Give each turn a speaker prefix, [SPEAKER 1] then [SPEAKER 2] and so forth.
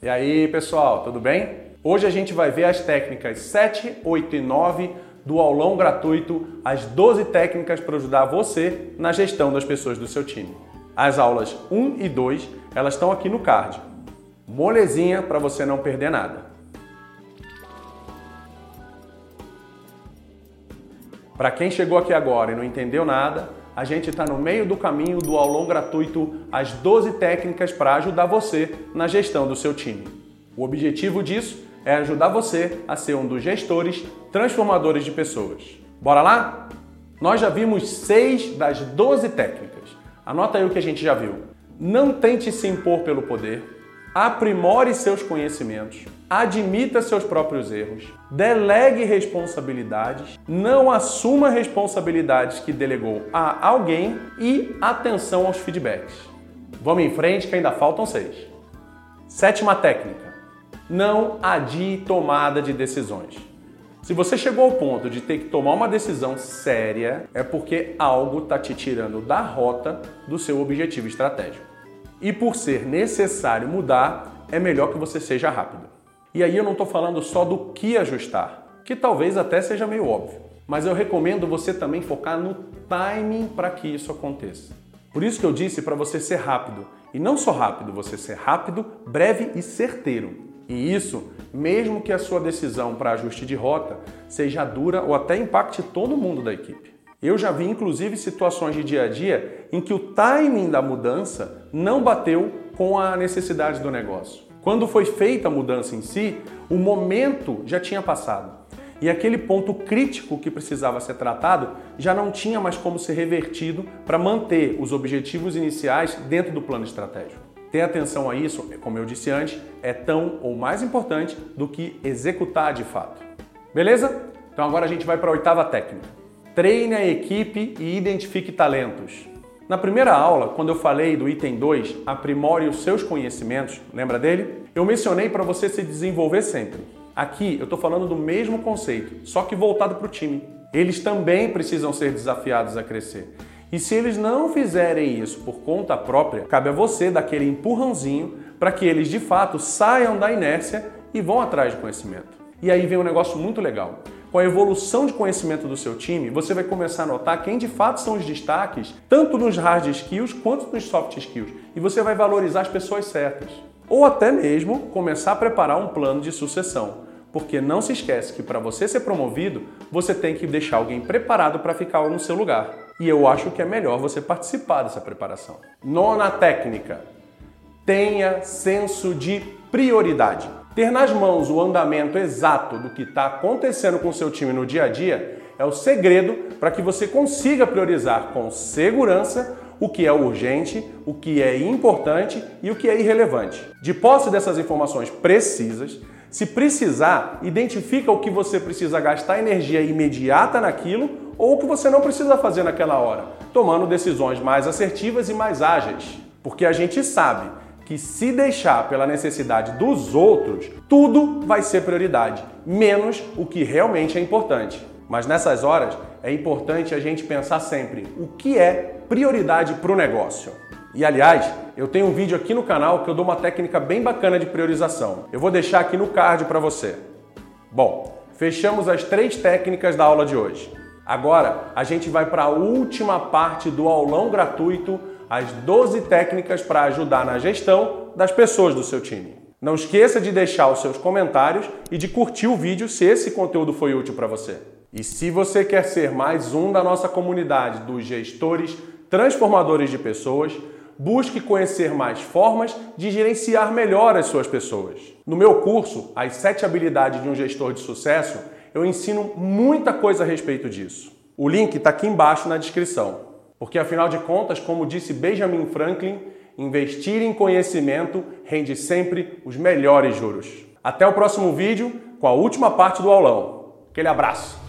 [SPEAKER 1] E aí, pessoal, tudo bem? Hoje a gente vai ver as técnicas 7, 8 e 9 do aulão gratuito, as 12 técnicas para ajudar você na gestão das pessoas do seu time. As aulas 1 e 2, elas estão aqui no card. Molezinha para você não perder nada. Para quem chegou aqui agora e não entendeu nada, a gente está no meio do caminho do aulão gratuito As 12 Técnicas para ajudar você na gestão do seu time. O objetivo disso é ajudar você a ser um dos gestores transformadores de pessoas. Bora lá? Nós já vimos seis das 12 técnicas. Anota aí o que a gente já viu. Não tente se impor pelo poder, aprimore seus conhecimentos, admita seus próprios erros, delegue responsabilidades, não assuma responsabilidades que delegou a alguém e atenção aos feedbacks. Vamos em frente que ainda faltam seis. Sétima técnica: não adie tomada de decisões. Se você chegou ao ponto de ter que tomar uma decisão séria, é porque algo está te tirando da rota do seu objetivo estratégico. E por ser necessário mudar, é melhor que você seja rápido. E aí eu não estou falando só do que ajustar, que talvez até seja meio óbvio, mas eu recomendo você também focar no timing para que isso aconteça. Por isso que eu disse para você ser rápido, e não só rápido, você ser rápido, breve e certeiro. E isso, mesmo que a sua decisão para ajuste de rota seja dura ou até impacte todo mundo da equipe. Eu já vi inclusive situações de dia a dia em que o timing da mudança não bateu com a necessidade do negócio. Quando foi feita a mudança em si, o momento já tinha passado. E aquele ponto crítico que precisava ser tratado já não tinha mais como ser revertido para manter os objetivos iniciais dentro do plano estratégico. Ter atenção a isso, como eu disse antes, é tão ou mais importante do que executar de fato. Beleza? Então agora a gente vai para a oitava técnica. Treine a equipe e identifique talentos. Na primeira aula, quando eu falei do item 2, aprimore os seus conhecimentos, lembra dele? Eu mencionei para você se desenvolver sempre. Aqui eu estou falando do mesmo conceito, só que voltado para o time. Eles também precisam ser desafiados a crescer. E se eles não fizerem isso por conta própria, cabe a você dar aquele empurrãozinho para que eles de fato saiam da inércia e vão atrás de conhecimento. E aí vem um negócio muito legal com a evolução de conhecimento do seu time, você vai começar a notar quem de fato são os destaques, tanto nos hard skills quanto nos soft skills, e você vai valorizar as pessoas certas. Ou até mesmo começar a preparar um plano de sucessão. Porque não se esquece que para você ser promovido, você tem que deixar alguém preparado para ficar no seu lugar. E eu acho que é melhor você participar dessa preparação. Nona técnica: tenha senso de prioridade. Ter nas mãos o andamento exato do que está acontecendo com o seu time no dia a dia é o segredo para que você consiga priorizar com segurança o que é urgente, o que é importante e o que é irrelevante. De posse dessas informações precisas, se precisar, identifica o que você precisa gastar energia imediata naquilo ou o que você não precisa fazer naquela hora, tomando decisões mais assertivas e mais ágeis. Porque a gente sabe que se deixar pela necessidade dos outros, tudo vai ser prioridade, menos o que realmente é importante. Mas nessas horas é importante a gente pensar sempre o que é prioridade para o negócio. E aliás, eu tenho um vídeo aqui no canal que eu dou uma técnica bem bacana de priorização. Eu vou deixar aqui no card para você. Bom, fechamos as três técnicas da aula de hoje. Agora a gente vai para a última parte do aulão gratuito as 12 técnicas para ajudar na gestão das pessoas do seu time. Não esqueça de deixar os seus comentários e de curtir o vídeo se esse conteúdo foi útil para você. E se você quer ser mais um da nossa comunidade dos gestores transformadores de pessoas, busque conhecer mais formas de gerenciar melhor as suas pessoas. No meu curso, As 7 Habilidades de um Gestor de Sucesso, eu ensino muita coisa a respeito disso. O link está aqui embaixo na descrição. Porque afinal de contas, como disse Benjamin Franklin, investir em conhecimento rende sempre os melhores juros. Até o próximo vídeo com a última parte do aulão. Aquele abraço!